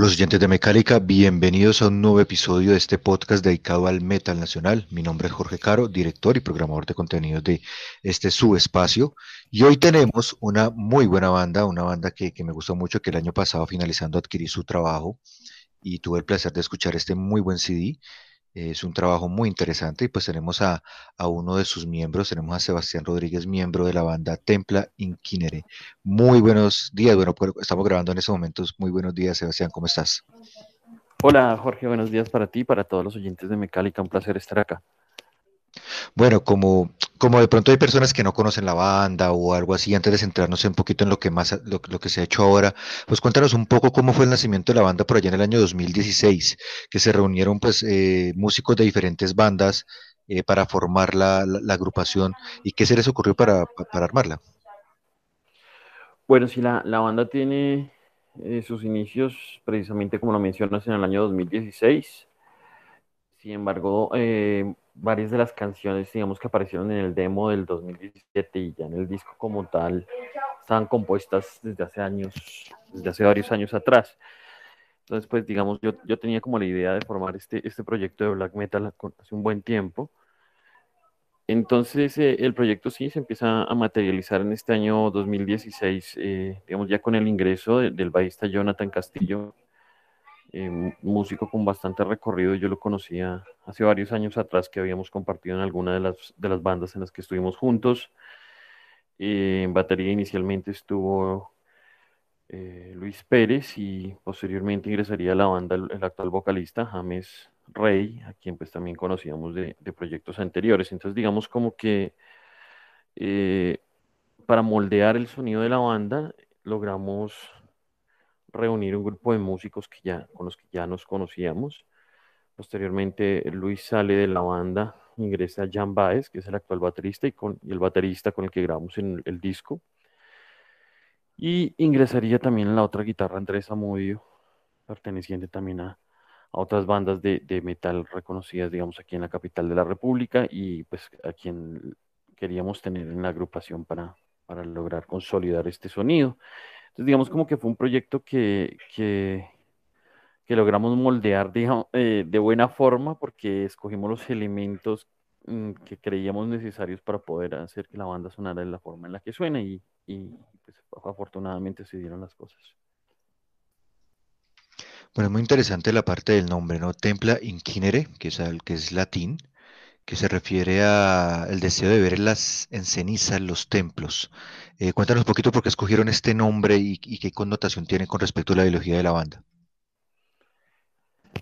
Todos los oyentes de Mecánica, bienvenidos a un nuevo episodio de este podcast dedicado al metal nacional. Mi nombre es Jorge Caro, director y programador de contenidos de este subespacio. Y hoy tenemos una muy buena banda, una banda que, que me gustó mucho, que el año pasado finalizando adquirí su trabajo y tuve el placer de escuchar este muy buen CD. Es un trabajo muy interesante y pues tenemos a, uno de sus miembros, tenemos a Sebastián Rodríguez, miembro de la banda Templa Inquinere. Muy buenos días, bueno, estamos grabando en estos momentos. Muy buenos días, Sebastián, ¿cómo estás? Hola Jorge, buenos días para ti para todos los oyentes de Mecálica, un placer estar acá. Bueno, como, como de pronto hay personas que no conocen la banda o algo así, antes de centrarnos un poquito en lo que más lo, que se ha hecho ahora, pues cuéntanos un poco cómo fue el nacimiento de la banda por allá en el año 2016, que se reunieron pues eh, músicos de diferentes bandas eh, para formar la, agrupación y qué se les ocurrió para, pa- para armarla. Bueno, sí, la, la banda tiene eh, sus inicios precisamente como lo mencionas en el año 2016. Sin embargo, eh, varias de las canciones, digamos, que aparecieron en el demo del 2017 y ya en el disco como tal, estaban compuestas desde hace años, desde hace varios años atrás. Entonces, pues, digamos, yo, yo tenía como la idea de formar este, este proyecto de black metal hace un buen tiempo. Entonces, eh, el proyecto sí se empieza a materializar en este año 2016, eh, digamos, ya con el ingreso de- del bajista Jonathan Castillo, eh, músico con bastante recorrido. Yo lo conocía hace varios años atrás, que habíamos compartido en alguna de las, de las bandas en las que estuvimos juntos. Eh, en batería inicialmente estuvo eh, Luis Pérez y posteriormente ingresaría a la banda el, actual vocalista James Rey, a quien pues también conocíamos de, de proyectos anteriores. Entonces digamos como que para moldear el sonido de la banda logramos reunir un grupo de músicos que ya, con los que ya nos conocíamos. Posteriormente Luis sale de la banda, ingresa Jan Baez, que es el actual baterista y, con, el baterista con el que grabamos en el, el disco. Y ingresaría también la otra guitarra Andrés Amudio, perteneciente también a, a otras bandas de, de metal reconocidas, digamos, aquí en la capital de la República y pues a quien queríamos tener en la agrupación para, para lograr consolidar este sonido. Digamos como que fue un proyecto que, que, logramos moldear, eh, de buena forma porque escogimos los elementos mm, que creíamos necesarios para poder hacer que la banda sonara de la forma en la que suena y, pues, afortunadamente se dieron las cosas. Bueno, es muy interesante la parte del nombre, ¿no? Templa Inquinere, que es, al- que es latín, que se refiere a el deseo de ver las, en ceniza los templos. Eh, cuéntanos un poquito por qué escogieron este nombre y, qué connotación tiene con respecto a la ideología de la banda.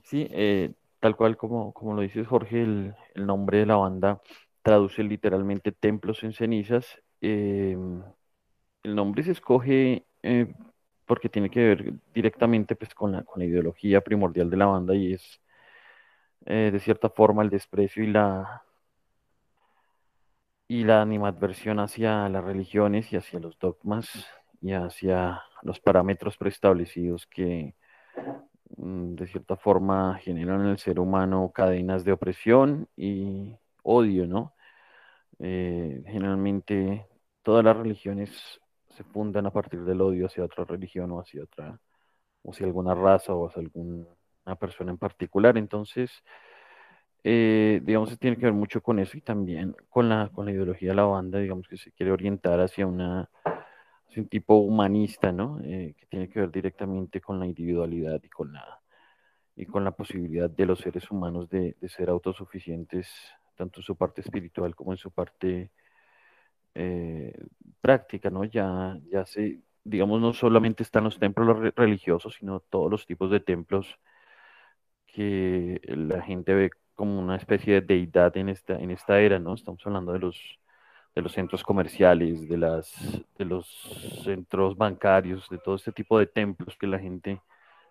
Sí, eh, tal cual como, como lo dices, Jorge, el, el nombre de la banda traduce literalmente templos en cenizas. Eh, el nombre se escoge eh, porque tiene que ver directamente pues, con la, con la ideología primordial de la banda y es eh, de cierta forma el desprecio y la, y la animadversión hacia las religiones y hacia los dogmas y hacia los parámetros preestablecidos que mm, de cierta forma generan en el ser humano cadenas de opresión y odio, ¿no? Eh, generalmente todas las religiones se fundan a partir del odio hacia otra religión o hacia otra, o hacia alguna raza o hacia alguna persona en particular. Entonces, eh, digamos, tiene que ver mucho con eso y también con la, con la ideología de la banda, digamos que se quiere orientar hacia una, un tipo humanista, ¿no? Eh, que tiene que ver directamente con la individualidad y con la, y con la posibilidad de los seres humanos de, de ser autosuficientes, tanto en su parte espiritual como en su parte eh, práctica, ¿no? Ya, ya se, digamos, no solamente están los templos religiosos, sino todos los tipos de templos que la gente ve como una especie de deidad en esta, en esta era, ¿no? Estamos hablando de los, de los centros comerciales, de, las, de los centros bancarios, de todo este tipo de templos que la gente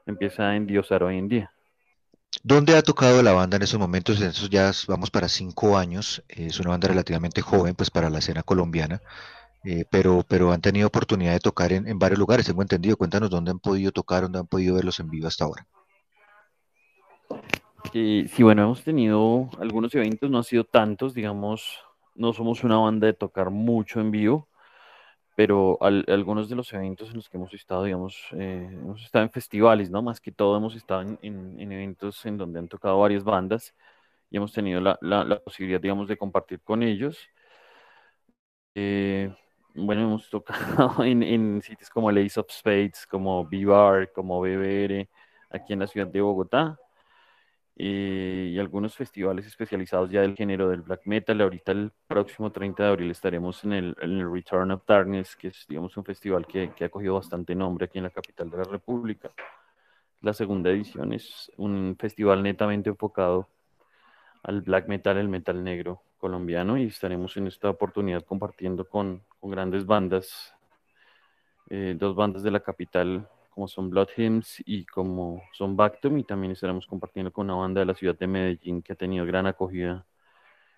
empieza a endiosar hoy en día. ¿Dónde ha tocado la banda en esos momentos? En esos ya vamos para cinco años. Es una banda relativamente joven, pues para la escena colombiana, eh, pero, pero han tenido oportunidad de tocar en, en, varios lugares, tengo entendido. Cuéntanos dónde han podido tocar, dónde han podido verlos en vivo hasta ahora. Sí, bueno, hemos tenido algunos eventos, no han sido tantos, digamos, no somos una banda de tocar mucho en vivo, pero algunos de los eventos en los que hemos estado, digamos, eh, hemos estado en festivales, ¿no? Más que todo hemos estado en, en, eventos en donde han tocado varias bandas y hemos tenido la, la, posibilidad, digamos, de compartir con ellos. Eh, bueno, hemos tocado en, en, sitios como el Ace of Spades, como B-Bar, como BBR, aquí en la ciudad de Bogotá. Eh, y algunos festivales especializados ya del género del black metal. Ahorita el próximo 30 de abril estaremos en el, en el Return of Darkness, que es digamos un festival que, que, ha cogido bastante nombre aquí en la capital de la República. La segunda edición es un festival netamente enfocado al black metal, el metal negro colombiano, y estaremos en esta oportunidad compartiendo con, con grandes bandas, eh, dos bandas de la capital como son Blood Hymns y como son Bactum, y también estaremos compartiendo con una banda de la ciudad de Medellín que ha tenido gran acogida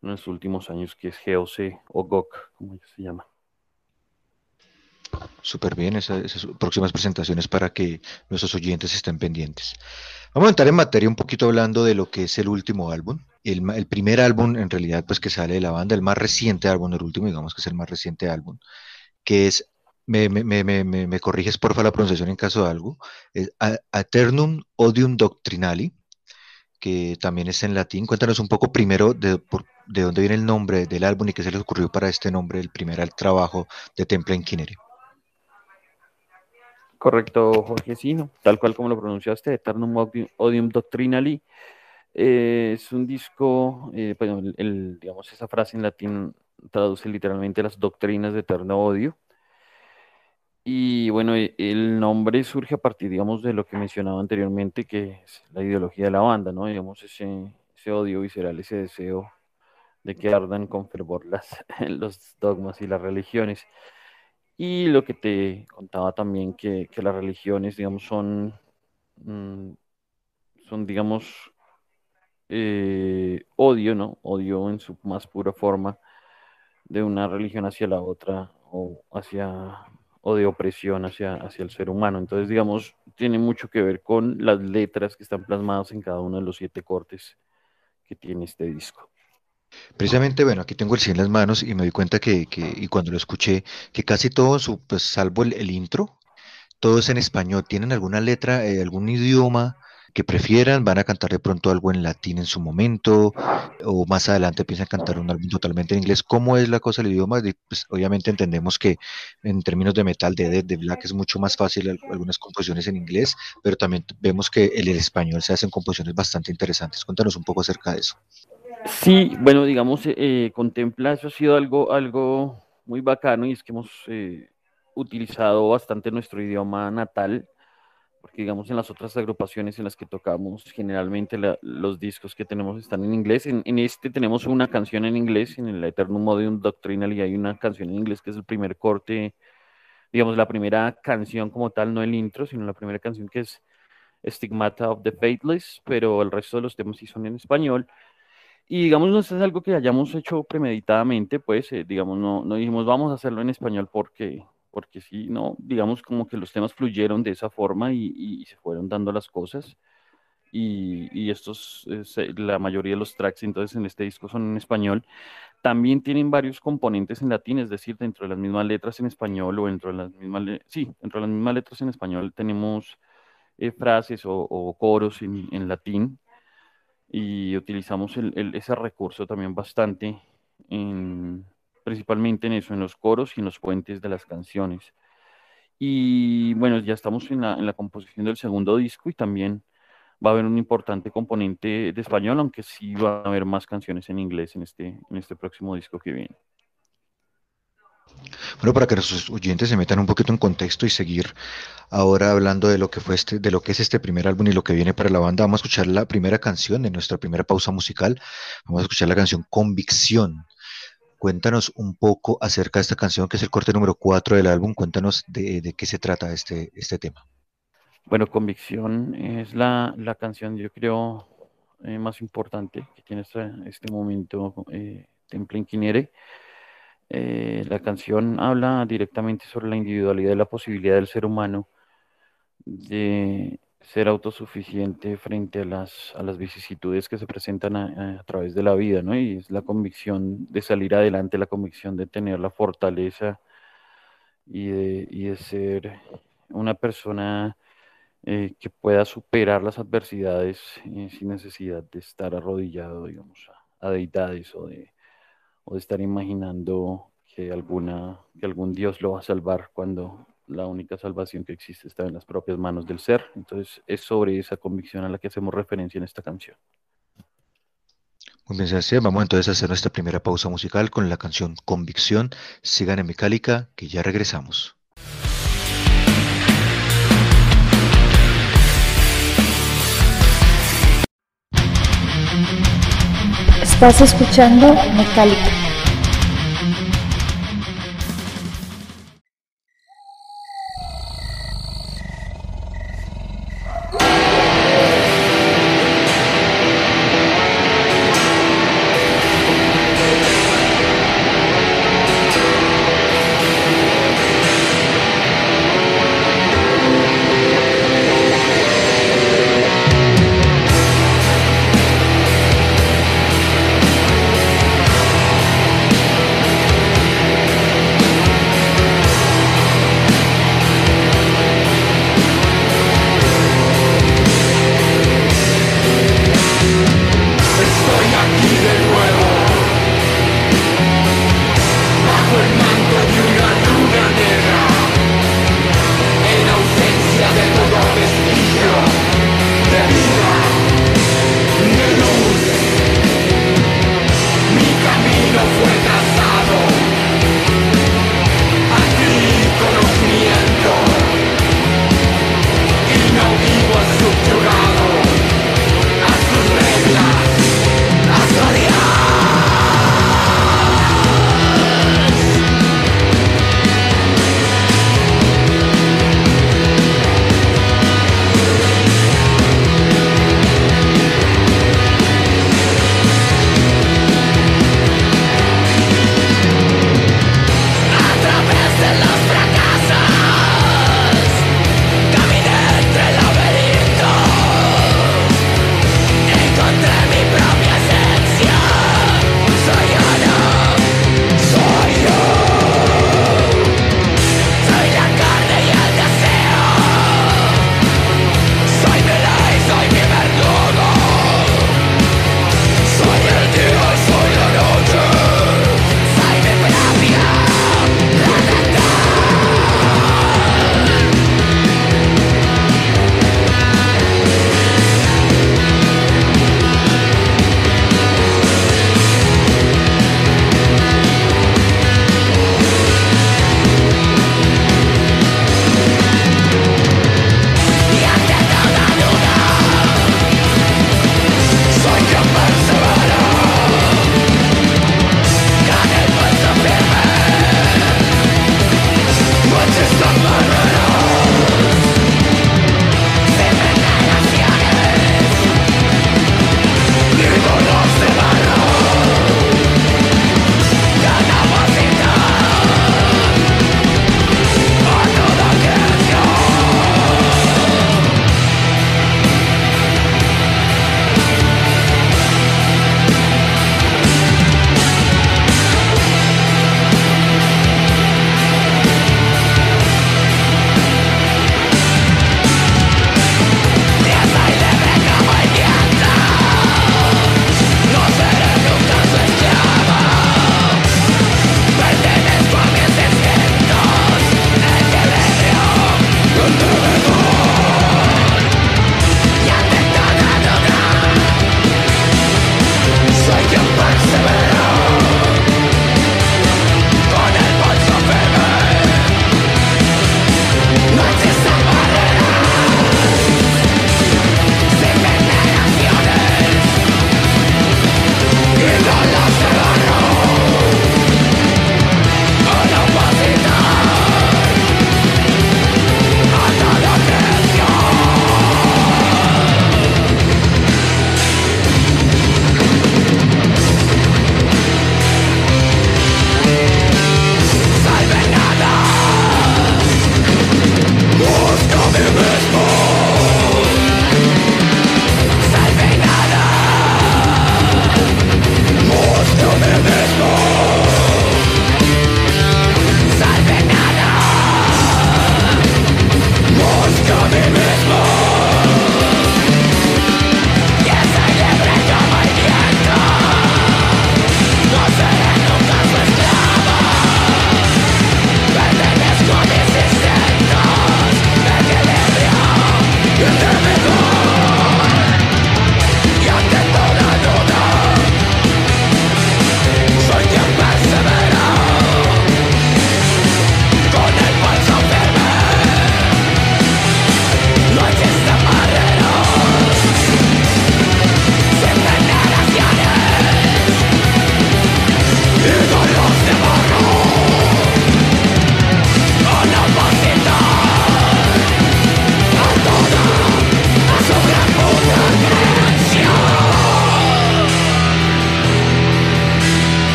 en los últimos años, que es GOC o GOC, como se llama. Súper bien, esas, próximas presentaciones para que nuestros oyentes estén pendientes. Vamos a entrar en materia un poquito hablando de lo que es el último álbum. El, el, primer álbum, en realidad, pues que sale de la banda, el más reciente álbum, el último, digamos que es el más reciente álbum, que es me, me, me, me, corriges porfa la pronunciación en caso de algo, es Odium Doctrinali, que también es en latín. Cuéntanos un poco primero de, de dónde viene el nombre del álbum y qué se les ocurrió para este nombre, el primer trabajo de Temple Inquinere. Correcto, Jorge, sí, tal cual como lo pronunciaste, Eternum Odium Doctrinali. Eh, es un disco, eh, el, digamos, esa frase en latín traduce literalmente las doctrinas de eterno odio. Y bueno, e, el nombre surge a partir, digamos, de lo que mencionaba anteriormente, que es la ideología de la banda, ¿no? Digamos, ese, ese odio visceral, ese deseo de que ardan con fervor las, los dogmas y las religiones. Y lo que te contaba también, que, que las religiones, digamos, son, mm, son digamos, eh, odio, ¿no? Odio en su más pura forma de una religión hacia la otra o hacia o de opresión hacia, hacia el ser humano. Entonces, digamos, tiene mucho que ver con las letras que están plasmadas en cada uno de los siete cortes que tiene este disco. Precisamente, bueno, aquí tengo el 100 en las manos y me doy cuenta que, que y cuando lo escuché, que casi todo, pues salvo el, el intro, todo es en español. ¿Tienen alguna letra, eh, algún idioma que prefieran, van a cantar de pronto algo en latín en su momento, o más adelante piensan cantar un álbum totalmente en inglés. ¿Cómo es la cosa del idioma? Pues, obviamente entendemos que en términos de metal, de de Black es mucho más fácil algunas composiciones en inglés, pero también vemos que en el español se hacen composiciones bastante interesantes. Cuéntanos un poco acerca de eso. Sí, bueno, digamos, eh, eh, contempla, eso ha sido algo, algo muy bacano y es que hemos eh, utilizado bastante nuestro idioma natal porque digamos en las otras agrupaciones en las que tocamos, generalmente los discos que tenemos están en inglés. En, este tenemos una canción en inglés, en el Eternum Modium Doctrinal, y hay una canción en inglés que es el primer corte, digamos la primera canción como tal, no el intro, sino la primera canción que es Stigmata of the Faithless, pero el resto de los temas sí son en español. Y digamos, no es algo que hayamos hecho premeditadamente, pues, eh, digamos, no, no dijimos vamos a hacerlo en español porque porque sí, no, digamos como que los temas fluyeron de esa forma y, se fueron dando las cosas. Y, estos, la mayoría de los tracks entonces en este disco son en español. También tienen varios componentes en latín, es decir, dentro de las mismas letras en español o dentro de las mismas, sí, dentro de las mismas letras en español tenemos eh, frases o, coros en, latín y utilizamos ese recurso también bastante en, principalmente en eso, en los coros y en los puentes de las canciones. Y bueno, ya estamos en la, en la composición del segundo disco y también va a haber un importante componente de español, aunque sí va a haber más canciones en inglés en este, en este próximo disco que viene. Bueno, para que los oyentes se metan un poquito en contexto y seguir ahora hablando de lo que fue este, de lo que es este primer álbum y lo que viene para la banda, vamos a escuchar la primera canción de nuestra primera pausa musical. Vamos a escuchar la canción Convicción. Cuéntanos un poco acerca de esta canción, que es el corte número 4 del álbum. Cuéntanos de, qué se trata este, este tema. Bueno, Convicción es la, la canción, yo creo, eh, más importante que tiene este, este momento eh, Temple Inquinere. Eh, la canción habla directamente sobre la individualidad y la posibilidad del ser humano de ser autosuficiente frente a las, a las vicisitudes que se presentan a, través de la vida, ¿no? Y es la convicción de salir adelante, la convicción de tener la fortaleza y de, y de ser una persona eh, que pueda superar las adversidades eh, sin necesidad de estar arrodillado, digamos, a, deidades o de, o de estar imaginando que, alguna, que algún Dios lo va a salvar cuando la única salvación que existe está en las propias manos del ser. Entonces es sobre esa convicción a la que hacemos referencia en esta canción. Muy bien, Sebastián. Vamos entonces a hacer nuestra primera pausa musical con la canción Convicción. Sigan en Mecálica, que ya regresamos. Estás escuchando Mecálica.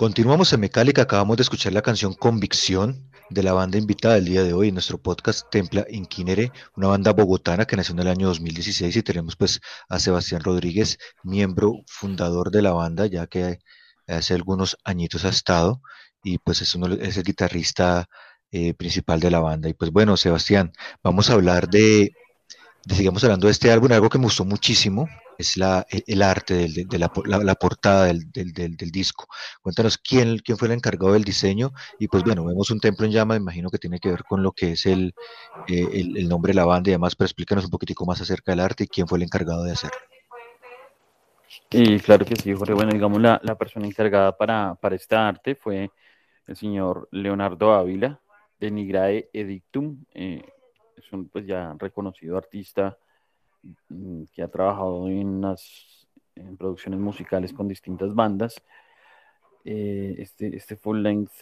Continuamos en Mecálica, acabamos de escuchar la canción Convicción de la banda invitada del día de hoy en nuestro podcast Templa Inquinere, una banda bogotana que nació en el año 2016 y tenemos pues a Sebastián Rodríguez, miembro fundador de la banda, ya que hace algunos añitos ha estado y pues es, uno, el guitarrista eh, principal de la banda. Y pues bueno, Sebastián, vamos a hablar de, sigamos hablando de este álbum, algo que me gustó muchísimo, es la, el, arte del, de la, la, la portada del, del, del, disco. Cuéntanos quién, quién fue el encargado del diseño y pues bueno, vemos un templo en llama, imagino que tiene que ver con lo que es el, eh, el, el, nombre de la banda y demás, pero explícanos un poquitico más acerca del arte y quién fue el encargado de hacerlo. Y claro que sí, Jorge. Bueno, digamos, la, la persona encargada para, para este arte fue el señor Leonardo Ávila, de Nigrae Edictum. Eh, es un pues ya reconocido artista Mm, que ha trabajado en, las, en producciones musicales con distintas bandas. Eh, este, este full length,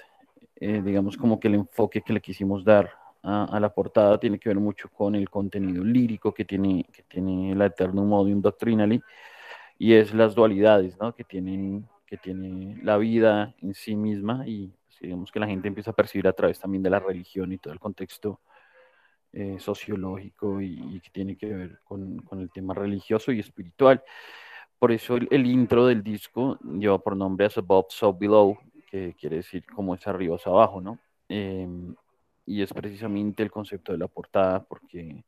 eh, digamos como que el enfoque que le quisimos dar a, a, la portada tiene que ver mucho con el contenido lírico que tiene, que tiene la Eternum Modium Doctrinally y es las dualidades ¿no? que, tienen, que tiene la vida en sí misma y pues, digamos que la gente empieza a percibir a través también de la religión y todo el contexto eh, sociológico y, que tiene que ver con, el tema religioso y espiritual. Por eso el, intro del disco lleva por nombre As Above, So Below, que quiere decir como es arriba, es abajo, ¿no? Eh, y es precisamente el concepto de la portada, porque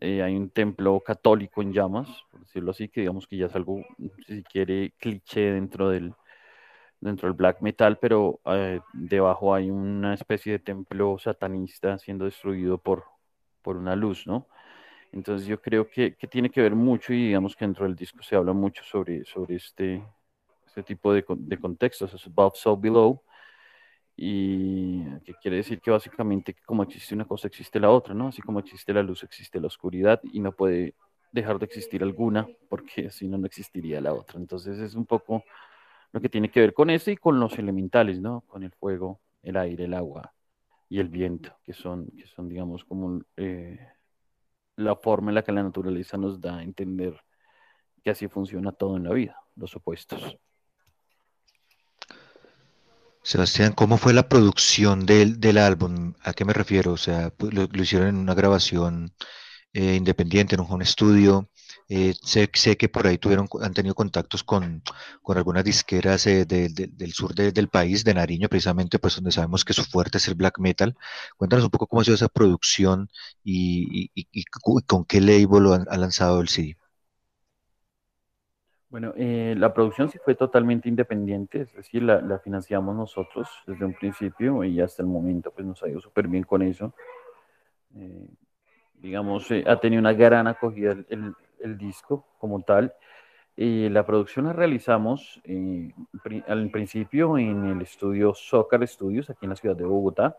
eh, hay un templo católico en llamas, por decirlo así, que digamos que ya es algo, si quiere, cliché dentro del, dentro black metal, pero eh, debajo hay una especie de templo satanista siendo destruido por, por una luz, ¿no? Entonces yo creo que, tiene que ver mucho y digamos que dentro del disco se habla mucho sobre, sobre este, este tipo de, de contextos, es above, so below, y que quiere decir que básicamente como existe una cosa existe la otra, ¿no? Así como existe la luz existe la oscuridad y no puede dejar de existir alguna porque si no no existiría la otra. Entonces es un poco lo que tiene que ver con eso y con los elementales, ¿no? Con el fuego, el aire, el agua, y el viento, que son, que son digamos, como eh, la forma en la que la naturaleza nos da a entender que así funciona todo en la vida, los opuestos. Sebastián, ¿cómo fue la producción del, del álbum? ¿A qué me refiero? O sea, lo, lo hicieron en una grabación eh, independiente, en un home studio. Eh, sé, que por ahí tuvieron, han tenido contactos con, con algunas disqueras eh, de, de, del sur de, del país, de Nariño, precisamente, pues donde sabemos que su fuerte es el black metal. Cuéntanos un poco cómo ha sido esa producción y, con qué label lo han, ha lanzado el CD. Bueno, eh, la producción sí fue totalmente independiente, es decir, la, financiamos nosotros desde un principio y hasta el momento pues nos ha ido súper bien con eso. Eh, digamos, ha tenido una gran acogida el, el disco como tal. Eh, la producción la realizamos eh, al principio en el estudio Zócar Studios, aquí en la ciudad de Bogotá,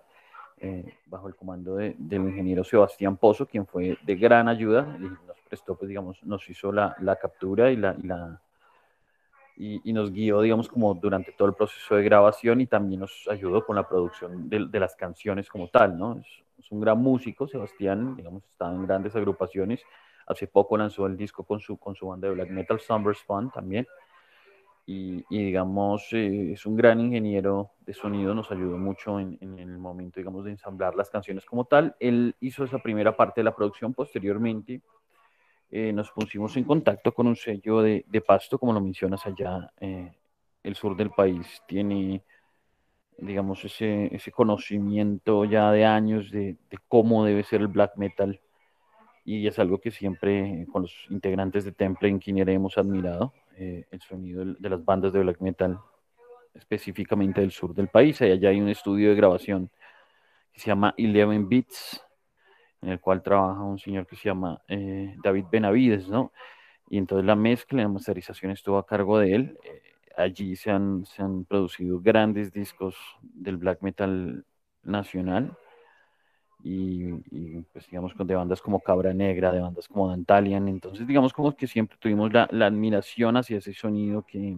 eh, bajo el comando de, del ingeniero Sebastián Pozo, quien fue de gran ayuda y nos prestó, pues digamos, nos hizo la, la captura y, la, y, la, y, y, nos guió, digamos, como durante todo el proceso de grabación y también nos ayudó con la producción de, de las canciones como tal, ¿no? Es, es un gran músico, Sebastián, digamos, está en grandes agrupaciones Hace poco lanzó el disco con su, con su banda de black metal, Summer Fun también. Y, y digamos, eh, es un gran ingeniero de sonido, nos ayudó mucho en, en, el momento, digamos, de ensamblar las canciones como tal. Él hizo esa primera parte de la producción, posteriormente eh, nos pusimos en contacto con un sello de, de Pasto, como lo mencionas allá, eh, el sur del país tiene digamos, ese, ese conocimiento ya de años de, de, cómo debe ser el black metal. Y es algo que siempre con los integrantes de Temple en hemos admirado, eh, el sonido de las bandas de black metal, específicamente del sur del país. Allá hay un estudio de grabación que se llama Eleven Beats, en el cual trabaja un señor que se llama eh, David Benavides, ¿no? Y entonces la mezcla la masterización estuvo a cargo de él. Eh, allí se han, se han producido grandes discos del black metal nacional y, y, pues digamos con de bandas como Cabra Negra, de bandas como Dantalian, entonces digamos como que siempre tuvimos la, la admiración hacia ese sonido que,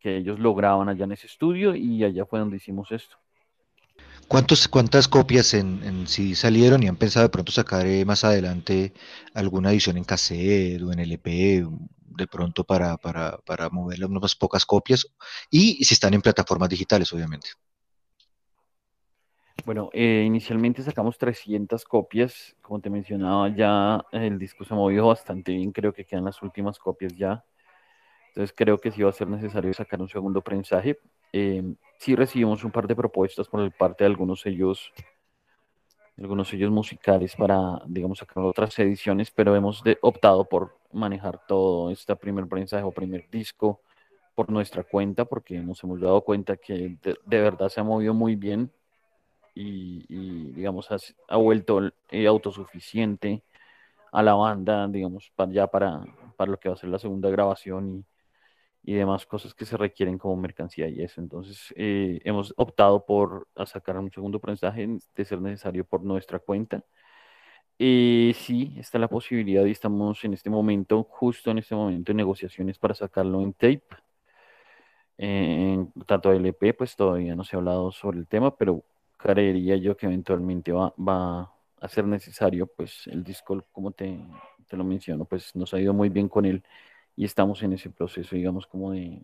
que, ellos lograban allá en ese estudio y allá fue donde hicimos esto. ¿Cuántos, ¿Cuántas copias en, en sí salieron y han pensado de pronto sacar eh, más adelante alguna edición en cassette o en LP, de pronto para, para, para mover unas pocas copias? Y si están en plataformas digitales, obviamente. Bueno, eh, inicialmente sacamos 300 copias, como te mencionaba, ya el disco se ha movido bastante bien, creo que quedan las últimas copias ya. Entonces creo que sí va a ser necesario sacar un segundo prensaje. Eh, sí recibimos un par de propuestas por parte de algunos sellos, algunos sellos musicales para, digamos, sacar otras ediciones, pero hemos de, optado por manejar todo este primer prensaje o primer disco por nuestra cuenta, porque nos hemos dado cuenta que de, de verdad se ha movido muy bien y, y digamos, ha, ha vuelto eh, autosuficiente a la banda, digamos, ya para, para lo que va a ser la segunda grabación y, y demás cosas que se requieren como mercancía y eso. Entonces, eh, hemos optado por sacar un segundo prensaje de ser necesario por nuestra cuenta. Eh, sí, está la posibilidad y estamos en este momento, justo en este momento, en negociaciones para sacarlo en tape. En tanto LP, pues todavía no se ha hablado sobre el tema, pero creería yo que eventualmente va, va, a ser necesario, pues el disco, como te, te, lo menciono, pues nos ha ido muy bien con él y estamos en ese proceso, digamos, como de,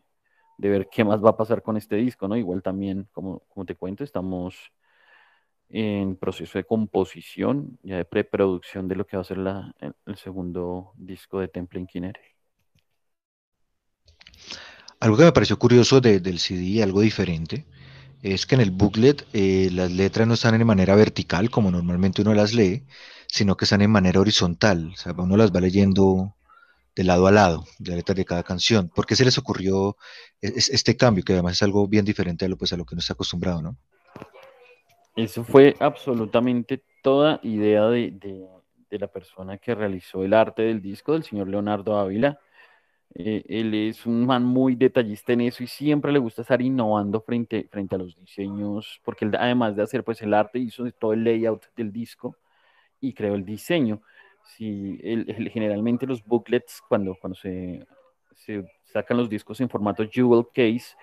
de ver qué más va a pasar con este disco, ¿no? Igual también, como, como te cuento, estamos en proceso de composición, ya de preproducción de lo que va a ser la, el, segundo disco de Temple Inquinere. Algo que me pareció curioso de, del CD, algo diferente, es que en el booklet eh, las letras no están en manera vertical como normalmente uno las lee, sino que están en manera horizontal. O sea, uno las va leyendo de lado a lado, de letras de cada canción. ¿Por qué se les ocurrió este cambio, que además es algo bien diferente a lo, pues, a lo que uno está acostumbrado, ¿no? Eso fue absolutamente toda idea de, de, de la persona que realizó el arte del disco, del señor Leonardo Ávila eh, él es un man muy detallista en eso y siempre le gusta estar innovando frente, frente a los diseños, porque él, además de hacer pues el arte, hizo todo el layout del disco y creó el diseño. Sí, él, él, generalmente los booklets, cuando, cuando se, se, sacan los discos en formato jewel case,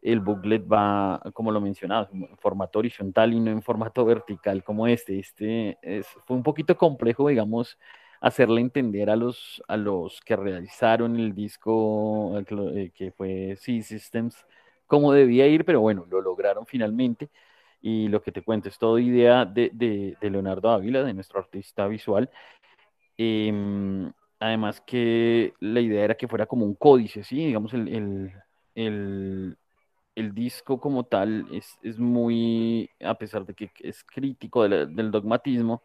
el booklet va, como lo mencionaba, en formato horizontal y no en formato vertical como este. Este es, fue un poquito complejo, digamos, hacerle entender a los, a los que realizaron el disco eh, que fue C Systems cómo debía ir, pero bueno, lo lograron finalmente. Y lo que te cuento es toda idea de, de, Leonardo Ávila, de nuestro artista visual. Eh, además que la idea era que fuera como un códice, ¿sí? Digamos, el, el, el, disco como tal es, es, muy, a pesar de que es crítico del dogmatismo,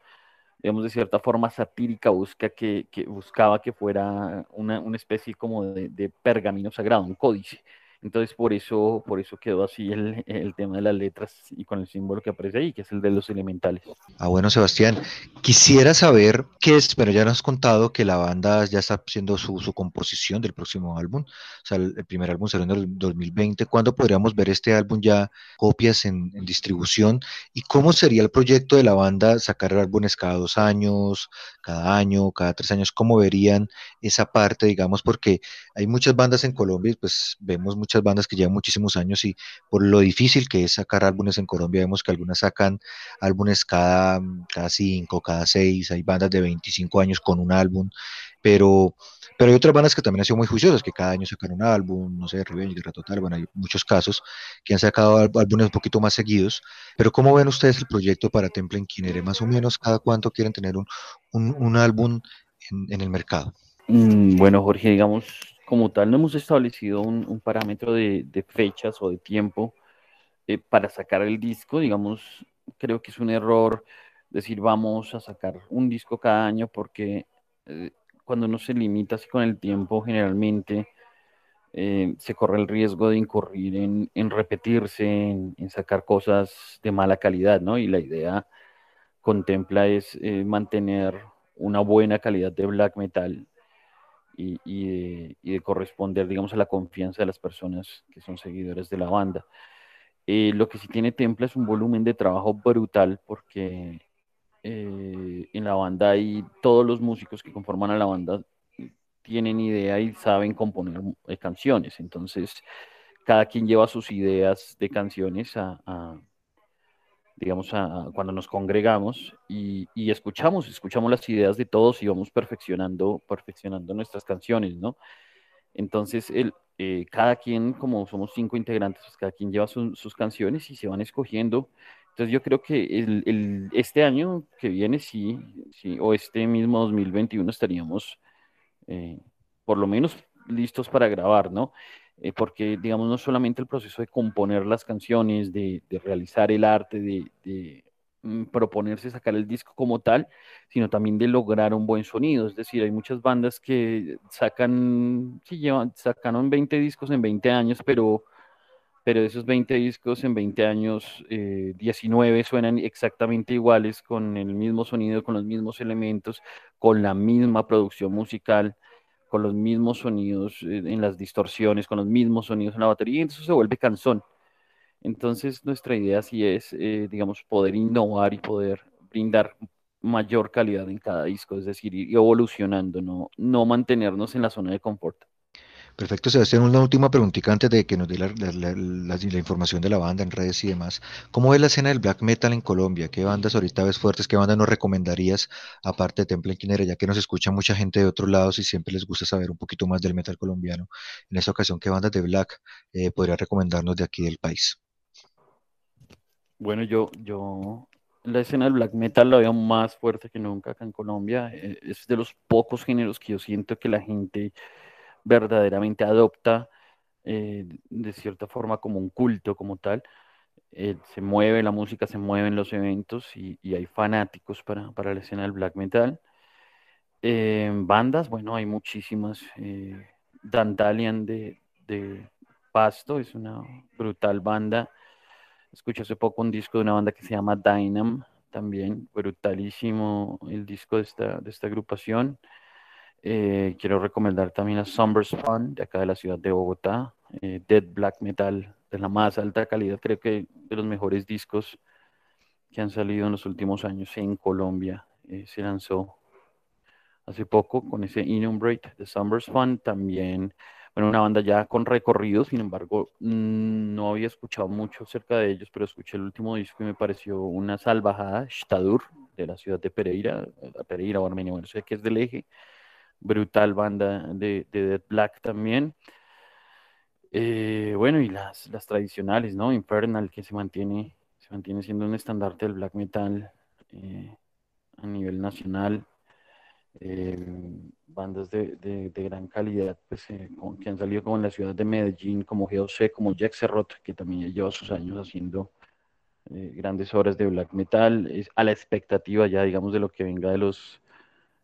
digamos, de cierta forma satírica, busca que, que buscaba que fuera una, una especie como de, de, pergamino sagrado, un códice. Entonces, por eso, por eso quedó así el, el, tema de las letras y con el símbolo que aparece ahí, que es el de los elementales. Ah, bueno, Sebastián, quisiera saber qué es, pero ya nos has contado que la banda ya está haciendo su, su composición del próximo álbum. O sea, el, primer álbum salió en el 2020. ¿Cuándo podríamos ver este álbum ya, copias en, distribución? ¿Y cómo sería el proyecto de la banda sacar álbumes cada dos años, cada año, cada tres años? ¿Cómo verían esa parte, digamos? Porque hay muchas bandas en Colombia, pues vemos muchas muchas bandas que llevan muchísimos años y por lo difícil que es sacar álbumes en Colombia, vemos que algunas sacan álbumes cada, cada cinco, cada seis, hay bandas de 25 años con un álbum, pero, pero hay otras bandas que también han sido muy juiciosas, que cada año sacan un álbum, no sé, Revenge, Guerra Total, bueno, hay muchos casos que han sacado álbumes un poquito más seguidos, pero ¿cómo ven ustedes el proyecto para Temple en Kinere? Más o menos, ¿cada cuánto quieren tener un, un, un álbum en, en el mercado? Mm, bueno, Jorge, digamos, como tal no hemos establecido un, parámetro de, fechas o de tiempo. eh, para sacar el disco, digamos, creo que es un error decir vamos a sacar un disco cada año porque eh, cuando uno se limita así con el tiempo, generalmente eh, se corre el riesgo de incurrir en, repetirse, en, sacar cosas de mala calidad, ¿no? Y la idea contempla es mantener una buena calidad de black metal y, de, corresponder, digamos, a la confianza de las personas que son seguidores de la banda. Eh, lo que sí tiene Templa es un volumen de trabajo brutal porque en la banda hay todos los músicos que conforman a la banda tienen idea y saben componer eh, canciones. Entonces, cada quien lleva sus ideas de canciones a, digamos, a, cuando nos congregamos y, escuchamos, escuchamos las ideas de todos y vamos perfeccionando, perfeccionando nuestras canciones, ¿no? Entonces, el, eh, cada quien, como somos cinco integrantes, pues cada quien lleva sus canciones y se van escogiendo. Entonces yo creo que el, este año que viene, sí, sí, o este mismo 2021 estaríamos eh, por lo menos listos para grabar, ¿no? Eh, porque, digamos, no solamente el proceso de componer las canciones, de, realizar el arte, de, mm, proponerse sacar el disco como tal, sino también de lograr un buen sonido. Es decir, hay muchas bandas que sacan, sí, llevan, sacaron 20 discos en 20 años, pero pero de esos 20 discos en 20 años, 19 eh, suenan exactamente iguales, con el mismo sonido, con los mismos elementos, con la misma producción musical, con los mismos sonidos eh, en las distorsiones, con los mismos sonidos en la batería, y entonces se vuelve canzón. Entonces nuestra idea sí es, eh, digamos, poder innovar y poder brindar mayor calidad en cada disco, es decir, ir evolucionando, no, no mantenernos en la zona de confort. Perfecto, Sebastián. Una última preguntita antes de que nos dé la, información de la banda en redes y demás. ¿Cómo es la escena del black metal en Colombia? ¿Qué bandas ahorita ves fuertes? ¿Qué bandas nos recomendarías aparte de Temple Quinera? Ya que nos escucha mucha gente de otros lados y siempre les gusta saber un poquito más del metal colombiano. En esta ocasión, ¿qué bandas de black eh, podría recomendarnos de aquí del país? Bueno, yo, yo la escena del black metal la veo más fuerte que nunca acá en Colombia. Eh, es de los pocos géneros que yo siento que la gente verdaderamente adopta eh, de cierta forma como un culto como tal. Eh, se mueve la música, se mueven los eventos y, hay fanáticos para, la escena del black metal. Eh, bandas, bueno, hay muchísimas. Dandalian de, de Pasto es una brutal banda. Escuché hace poco un disco de una banda que se llama Dynam, también brutalísimo el disco de esta, de esta agrupación. Eh, quiero recomendar también a Summer Fun de acá de la ciudad de Bogotá. Eh, Dead Black Metal de la más alta calidad, creo que de los mejores discos que han salido en los últimos años en Colombia. Eh, se lanzó hace poco con ese Inumbrate de Summer's Fun. También, bueno, una banda ya con recorrido, sin embargo, mm, no había escuchado mucho acerca de ellos, pero escuché el último disco y me pareció una salvajada, Shtadur, de la ciudad de Pereira, Pereira o Armenia, bueno, sé que es del eje brutal banda de, de Dead Black también. Eh, bueno, y las, las tradicionales, ¿no? Infernal, que se mantiene, se mantiene siendo un estandarte del black metal eh, a nivel nacional. Eh, bandas de, de, gran calidad pues, que han salido como en la ciudad de Medellín, como GOC, como Jack Serrot, que también lleva sus años haciendo grandes obras de black metal, a la expectativa ya, digamos, de lo que venga de los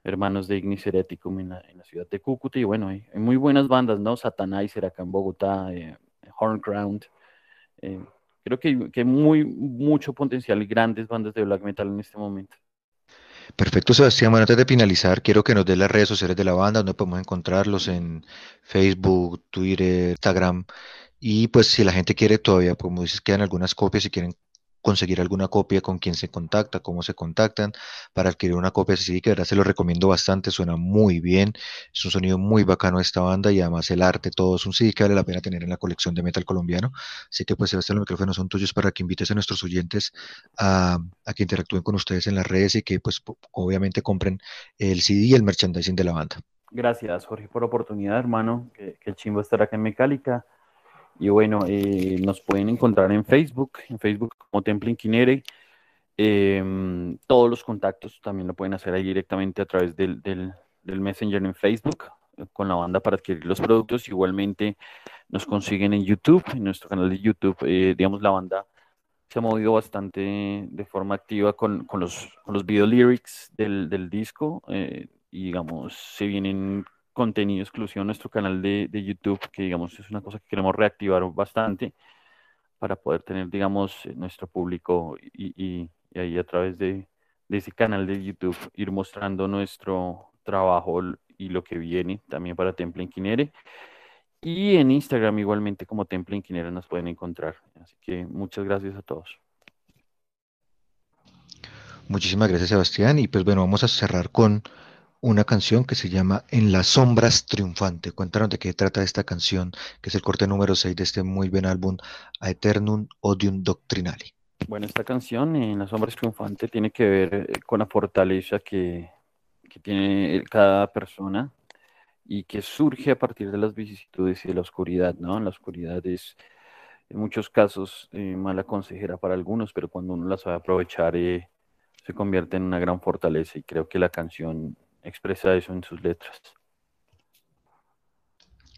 hermanos de Ignis Hereticum en la, ciudad de Cúcuta. Y bueno, hay, muy buenas bandas, ¿no? Satanizer acá en Bogotá, eh. Eh, creo que, que, hay muy, mucho potencial y grandes bandas de black metal en este momento. Perfecto, Sebastián. Bueno, antes de finalizar, quiero que nos dé las redes sociales de la banda, donde podemos encontrarlos en Facebook, Twitter, Instagram. Y pues si la gente quiere todavía, como dices, quedan algunas copias si quieren conseguir alguna copia, con quién se contacta, cómo se contactan. Para adquirir una copia así que verdad se lo recomiendo bastante, suena muy bien, es un sonido muy bacano esta banda y además el arte, todo es un CD que vale la pena tener en la colección de metal colombiano, así que pues Sebastián, los micrófonos son tuyos para que invites a nuestros oyentes a, que interactúen con ustedes en las redes y que pues obviamente compren el CD y el merchandising de la banda. Gracias Jorge por la oportunidad hermano, que, que el chimbo estará acá en Mecálica y bueno, eh, nos pueden encontrar en Facebook, en Facebook como Temple Inquinere. Em, todos los contactos también lo pueden hacer ahí directamente a través del, Messenger en Facebook. con la banda para adquirir los productos. Igualmente nos consiguen en YouTube, en nuestro canal de YouTube, eh, digamos, la banda se ha movido bastante de forma activa con, con los, los video lyrics del, del disco eh, y digamos, se vienen contenido exclusivo en nuestro canal de, de, YouTube, que digamos es una cosa que queremos reactivar bastante para poder tener, digamos, nuestro público y, y, y ahí a través de, de ese canal de YouTube ir mostrando nuestro trabajo y lo que viene también para Temple Inquinere. Y en Instagram igualmente como Temple Inquinere nos pueden encontrar. Así que muchas gracias a todos. Muchísimas gracias Sebastián. Y pues bueno, vamos a cerrar con una canción que se llama En las sombras triunfante. Cuéntanos de qué trata esta canción, que es el corte número 6 de este muy buen álbum, Aeternum Odium Doctrinali. Bueno, esta canción, En las sombras triunfante, tiene que ver eh, con la fortaleza que, tiene cada persona y que surge a partir de las vicisitudes y de la oscuridad, ¿no? La oscuridad es en muchos casos eh, mala consejera para algunos, pero cuando uno la sabe aprovechar eh, se convierte en una gran fortaleza y creo que la canción expresa eso en sus letras.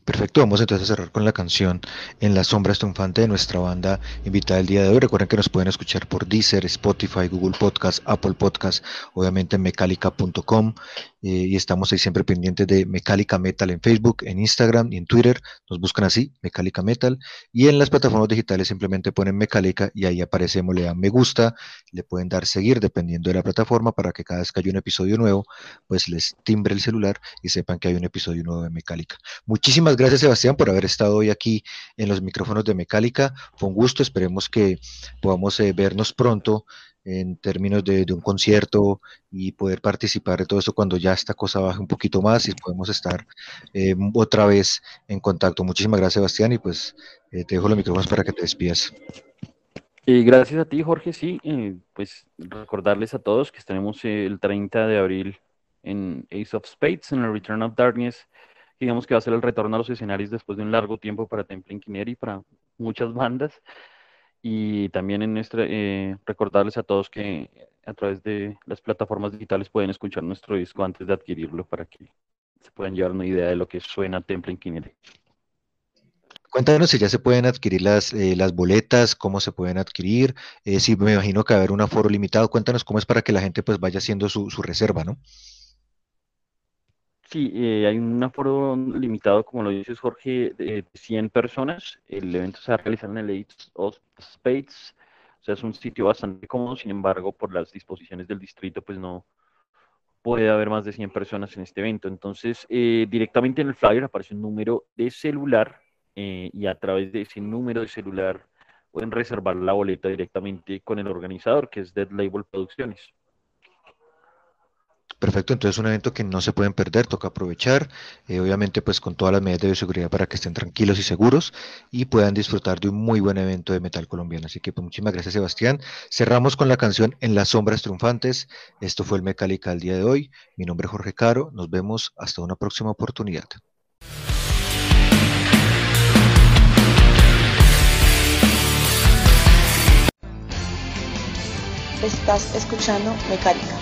Perfecto, vamos entonces a cerrar con la canción En las sombras triunfante de nuestra banda invitada el día de hoy. Recuerden que nos pueden escuchar por Deezer, Spotify, Google Podcast, Apple Podcast, obviamente en mecálica.com eh, y estamos ahí siempre pendientes de Mecálica Metal en Facebook, en Instagram y en Twitter. Nos buscan así, Mecálica Metal. Y en las plataformas digitales simplemente ponen Mecálica y ahí aparecemos, le dan me gusta, le pueden dar seguir dependiendo de la plataforma para que cada vez que haya un episodio nuevo, pues les timbre el celular y sepan que hay un episodio nuevo de Mecálica. Muchísimas gracias Sebastián por haber estado hoy aquí en los micrófonos de Mecálica. Fue un gusto, esperemos que podamos eh, vernos pronto en términos de, de, un concierto y poder participar de todo eso cuando ya esta cosa baje un poquito más y podemos estar eh, otra vez en contacto. Muchísimas gracias, Sebastián, y pues eh, te dejo los micrófonos para que te despidas. Y gracias a ti, Jorge. Sí, eh, pues recordarles a todos que estaremos el 30 de abril en Ace of Spades, en el Return of Darkness. Digamos que va a ser el retorno a los escenarios después de un largo tiempo para Temple Inquineri, para muchas bandas y también en nuestra, eh, recordarles a todos que a través de las plataformas digitales pueden escuchar nuestro disco antes de adquirirlo para que se puedan llevar una idea de lo que suena Temple Inquinere. Cuéntanos si ya se pueden adquirir las, eh, las boletas, cómo se pueden adquirir, eh, si me imagino que va a haber un aforo limitado, cuéntanos cómo es para que la gente pues vaya haciendo su reserva, ¿no? Sí, eh, hay un aforo limitado, como lo dices Jorge, de 100 personas. El evento se va a realizar en el Ace of Spades. O sea, es un sitio bastante cómodo, sin embargo, por las disposiciones del distrito, pues no puede haber más de 100 personas en este evento. Entonces, eh, directamente en el flyer aparece un número de celular eh, y a través de ese número de celular pueden reservar la boleta directamente con el organizador, que es Dead Label Producciones. Perfecto, entonces es un evento que no se pueden perder, toca aprovechar, eh, obviamente pues con todas las medidas de bioseguridad para que estén tranquilos y seguros y puedan disfrutar de un muy buen evento de metal colombiano. Así que pues muchísimas gracias Sebastián. Cerramos con la canción En las sombras triunfantes. Esto fue el Mecálica al día de hoy. Mi nombre es Jorge Caro, nos vemos hasta una próxima oportunidad. Estás escuchando Mecálica.